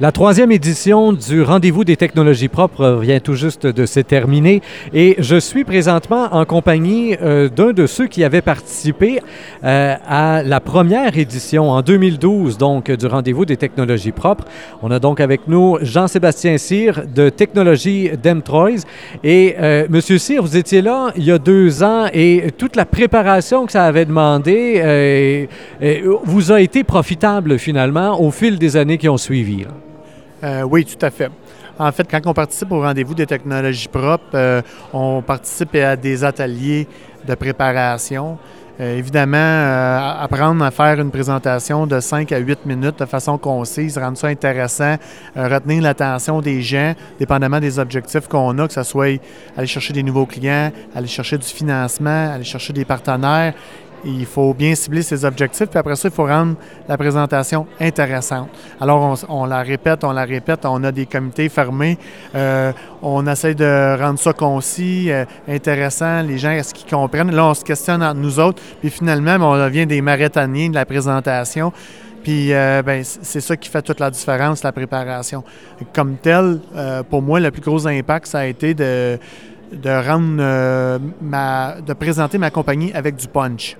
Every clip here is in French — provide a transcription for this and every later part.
La troisième édition du Rendez-vous des technologies propres vient tout juste de se terminer et je suis présentement en compagnie euh, d'un de ceux qui avaient participé euh, à la première édition en 2012 donc du Rendez-vous des technologies propres. On a donc avec nous Jean-Sébastien Cyr de Technologie Demtroys et euh, Monsieur Cyr, vous étiez là il y a deux ans et toute la préparation que ça avait demandé vous a été profitable finalement au fil des années qui ont suivi. Euh, oui, tout à fait. En fait, quand on participe au rendez-vous des technologies propres, euh, on participe à des ateliers de préparation. Euh, évidemment, apprendre à faire une présentation de 5 à 8 minutes de façon concise, rendre ça intéressant, retenir l'attention des gens, dépendamment des objectifs qu'on a, que ce soit aller chercher des nouveaux clients, aller chercher du financement, aller chercher des partenaires. Il faut bien cibler ses objectifs, puis après ça, il faut rendre la présentation intéressante. Alors, on, la répète, on la répète, on a des comités fermés, euh, on essaie de rendre ça concis, euh, intéressant, les gens, est-ce qu'ils comprennent? Là, on se questionne entre nous autres, puis finalement, ben, on devient des marathoniens de la présentation. Puis euh, ben, c'est ça qui fait toute la différence, la préparation. Comme tel, pour moi, le plus gros impact, ça a été de rendre ma, de présenter ma compagnie avec du punch.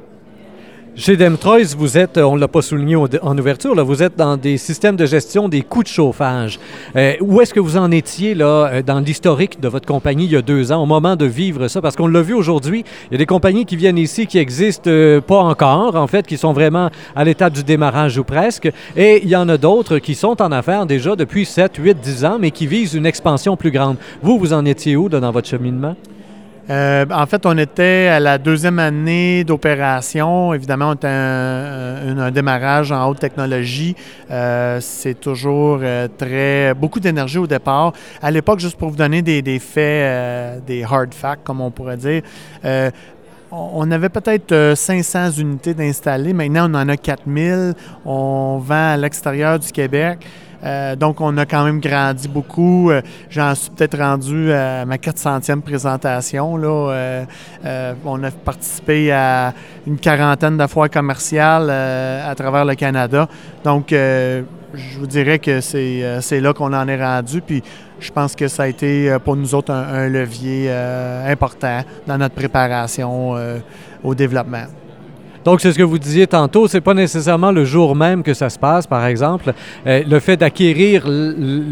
Chez Demtroys, vous êtes, on ne l'a pas souligné en ouverture, vous êtes dans des systèmes de gestion des coûts de chauffage. Euh, où est-ce que vous en étiez là, euh, dans l'historique de votre compagnie il y a deux ans, au moment de vivre ça? Parce qu'on l'a vu aujourd'hui, il y a des compagnies qui viennent ici qui n'existent euh, pas encore, en fait, qui sont vraiment à l'étape du démarrage ou presque. Et il y en a d'autres qui sont en affaires déjà depuis 7, 8, 10 ans, mais qui visent une expansion plus grande. Vous, vous en étiez où dans votre cheminement? Euh, en fait, on était à la deuxième année d'opération. Évidemment, on était un, démarrage en haute technologie. Euh, c'est toujours euh, très beaucoup d'énergie au départ. À l'époque, juste pour vous donner des faits, des hard facts, comme on pourrait dire, on avait peut-être 500 unités d'installées. Maintenant, on en a 4000. On vend à l'extérieur du Québec. Euh, donc, on a quand même grandi beaucoup. Euh, j'en suis peut-être rendu à ma 400e présentation. Là. Euh, on a participé à une quarantaine de foires commerciales à travers le Canada. Donc, je vous dirais que c'est là qu'on en est rendu. Puis, je pense que ça a été pour nous autres un levier important dans notre préparation au développement. Donc, c'est ce que vous disiez tantôt, c'est pas nécessairement le jour même que ça se passe, par exemple. Euh, le fait d'acquérir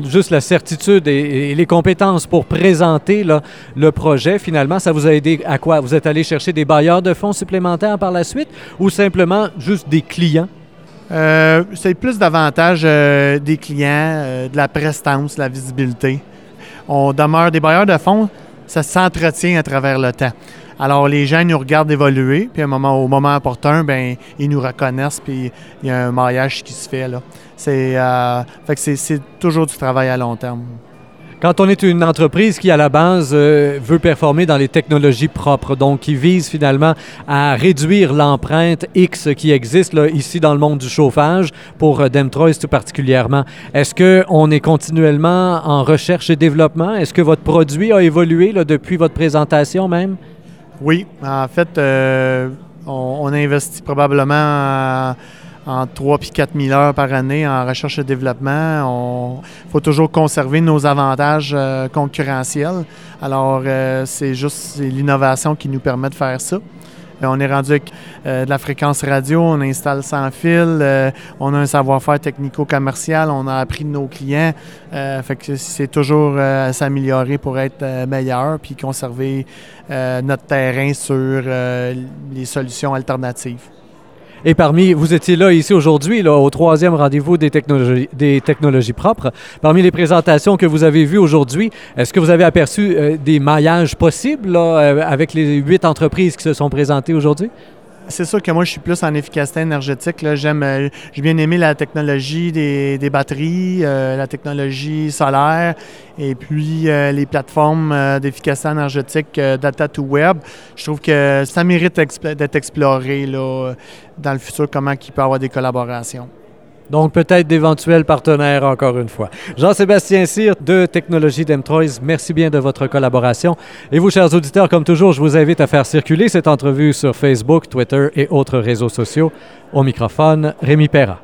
juste la certitude et, les compétences pour présenter le projet, finalement, ça vous a aidé à quoi? Vous êtes allé chercher des bailleurs de fonds supplémentaires par la suite ou simplement juste des clients? Euh, c'est plus davantage euh, des clients, de la prestance, de la visibilité. On demeure des bailleurs de fonds, ça s'entretient à travers le temps. Alors, les gens nous regardent évoluer, puis au moment opportun, ben ils nous reconnaissent, puis il y a un maillage qui se fait. Là. C'est, euh, c'est, toujours du travail à long terme. Quand on est une entreprise qui, à la base, euh, veut performer dans les technologies propres, donc qui vise finalement à réduire l'empreinte X qui existe ici dans le monde du chauffage, pour euh, tout particulièrement, est-ce qu'on est continuellement en recherche et développement? Est-ce que votre produit a évolué depuis votre présentation même? Oui, en fait, euh, on, investit probablement en, 3 puis 4 000 heures par année en recherche et développement. Il faut toujours conserver nos avantages euh, concurrentiels. Alors, euh, c'est juste l'innovation qui nous permet de faire ça. Euh, on est rendu avec euh, de la fréquence radio, on installe sans fil, euh, on a un savoir-faire technico-commercial, on a appris de nos clients. fait que c'est toujours s'améliorer pour être meilleur puis conserver notre terrain sur les solutions alternatives. Et parmi, vous étiez là ici aujourd'hui, au troisième rendez-vous des technologies, des technologies propres. Parmi les présentations que vous avez vues aujourd'hui, est-ce que vous avez aperçu euh, des maillages possibles euh, avec les huit entreprises qui se sont présentées aujourd'hui? C'est sûr que moi, je suis plus en efficacité énergétique. J'aime, euh, j'ai bien aimé la technologie des, batteries, euh, la technologie solaire et puis euh, les plateformes d'efficacité énergétique data to web. Je trouve que ça mérite d'être exploré là, dans le futur, comment il peut y avoir des collaborations. Donc, peut-être d'éventuels partenaires, encore une fois. Jean-Sébastien Cyr de Technologie d'Emtroys, merci bien de votre collaboration. Et vous, chers auditeurs, comme toujours, je vous invite à faire circuler cette entrevue sur Facebook, Twitter et autres réseaux sociaux. Au microphone, Rémi Perra.